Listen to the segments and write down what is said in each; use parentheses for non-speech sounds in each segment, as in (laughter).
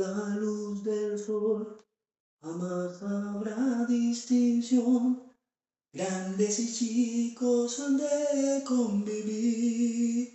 la luz del sol, jamás habrá distinción. Grandes y chicos han de convivir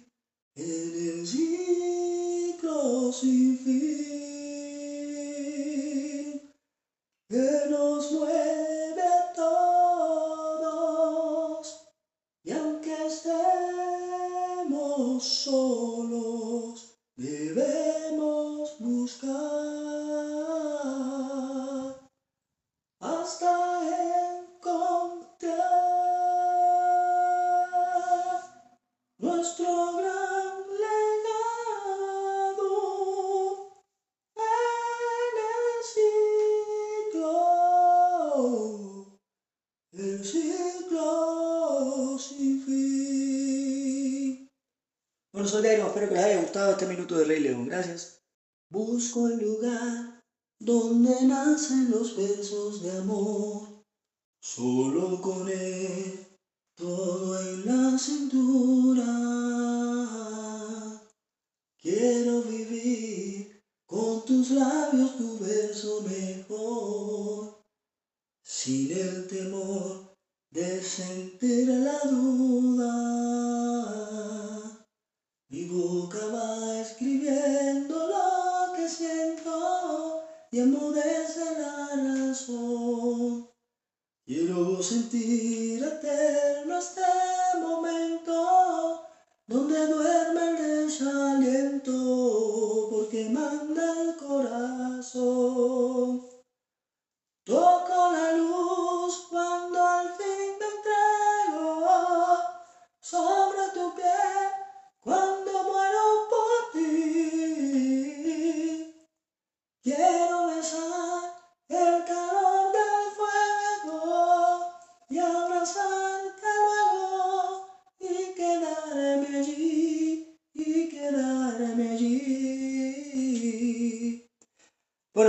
nuestro gran legado en el ciclo, el ciclo sin fin. Bueno, soy Dairo, espero que les haya gustado este minuto de Rey León, gracias. Busco el lugar donde nacen los versos de amor, solo con él, todo en la cintura. Quiero vivir con tus labios tu verso mejor, sin el temor de sentir la duda. Mi boca va escribiendo lo que siento y enmudece la razón. Quiero sentir eterno este momento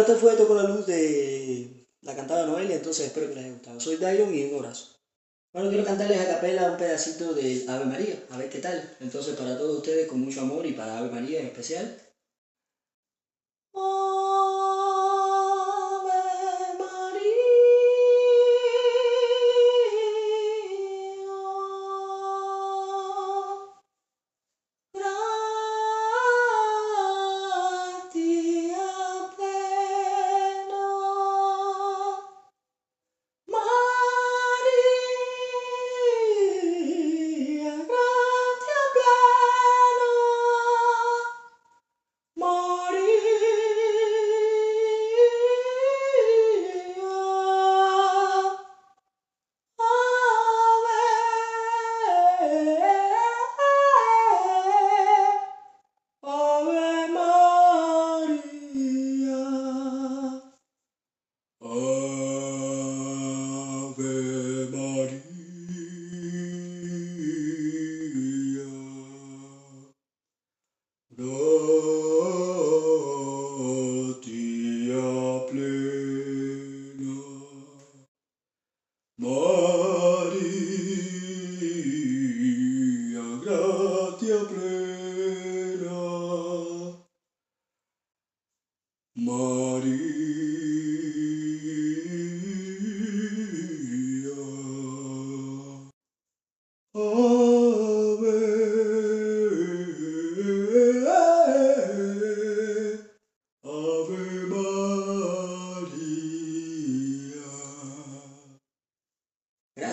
este fue Toco la Luz de la cantada Noelia, entonces espero que les haya gustado. Soy Dairon y un abrazo. Bueno, quiero cantarles a capela un pedacito de Ave María, a ver qué tal. Entonces, para todos ustedes, con mucho amor y para Ave María en especial.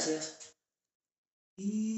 Gracias. If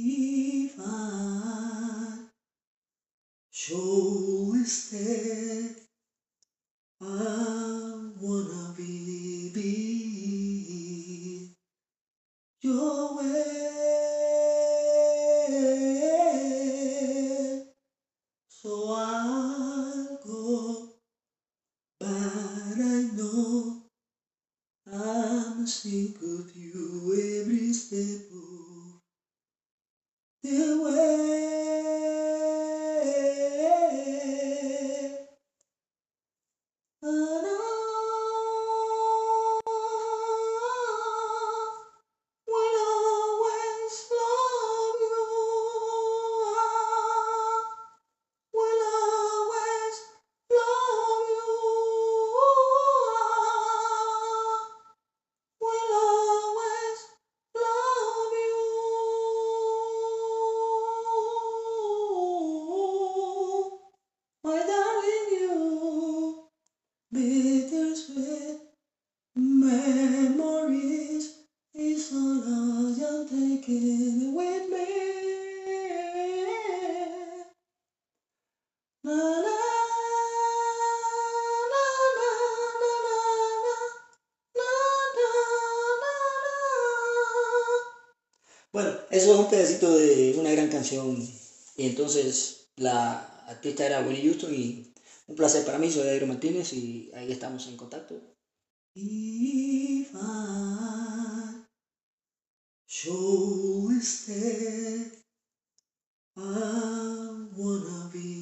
un pedacito de una gran canción. Y entonces la artista era Winnie Houston y un placer para mí, soy Jairo Martínez y ahí estamos en contacto. I wanna be.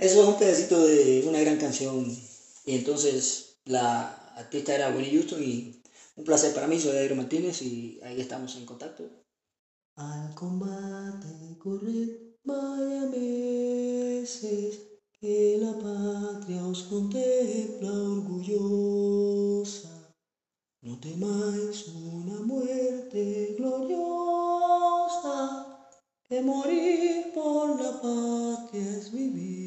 Eso es un pedacito de una gran canción. Y entonces la artista era Winnie Houston y un placer para mí, soy Jairo Martínez y ahí estamos en contacto. Al combate corred vaya meses que la patria os contempla orgullosa. No temáis una muerte gloriosa, que morir por la patria es vivir.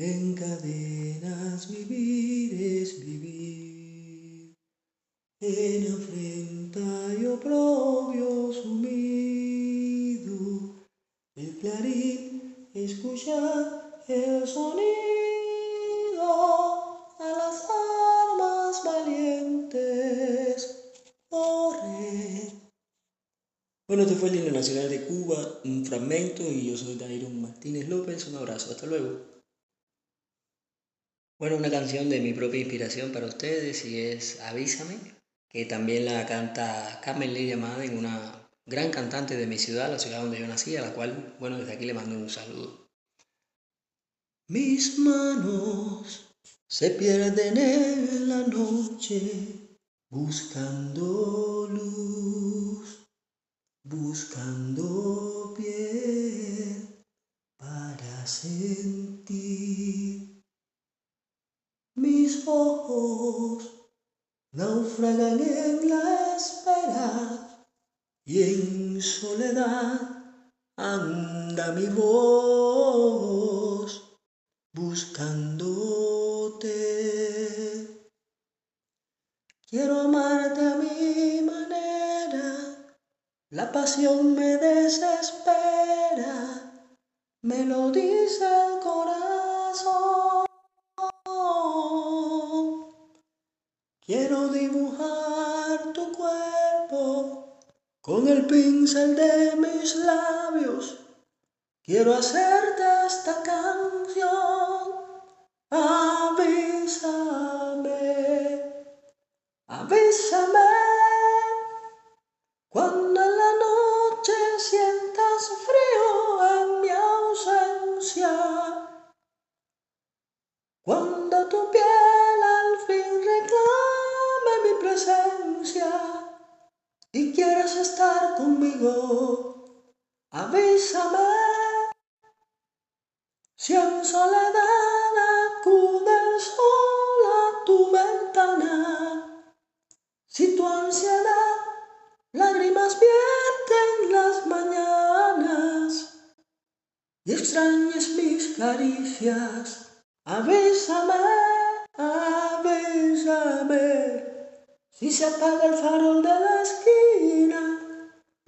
En cadenas vivir es vivir. En afrenta y oprobio sumido, el clarín escuchar el sonido a las armas valientes correr. Bueno, este fue el himno nacional de Cuba, un fragmento, y yo soy Dairon Martínez López. Un abrazo, hasta luego. Bueno, una canción de mi propia inspiración para ustedes y es Avísame, que también la canta Carmen Lidia Madden, una gran cantante de mi ciudad, la ciudad donde yo nací, a la cual, bueno, desde aquí le mando un saludo. Mis manos se pierden en la noche buscando luz, buscando piel para sentir. Mis ojos naufragan en la espera y en soledad anda mi voz buscándote. Quiero amarte a mi manera, la pasión me desespera, me lo dice el corazón. Dibujar tu cuerpo con el pincel de mis labios. Quiero hacerte esta canción. Avísame, avísame. Avísame. Si en soledad acude el sol a tu ventana, si tu ansiedad lágrimas vierte en las mañanas y extrañes mis caricias, avísame, avísame. Si se apaga el farol de la esquina,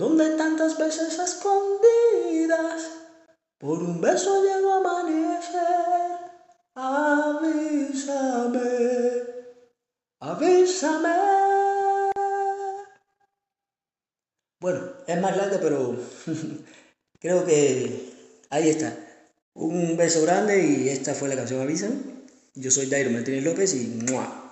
donde tantas veces escondidas, por un beso llego a amanecer, avísame, Bésame. Bueno, es más larga, pero (laughs) creo que ahí está. Un beso grande y esta fue la canción Avísame. Yo soy Dairo Martínez López y ¡mua!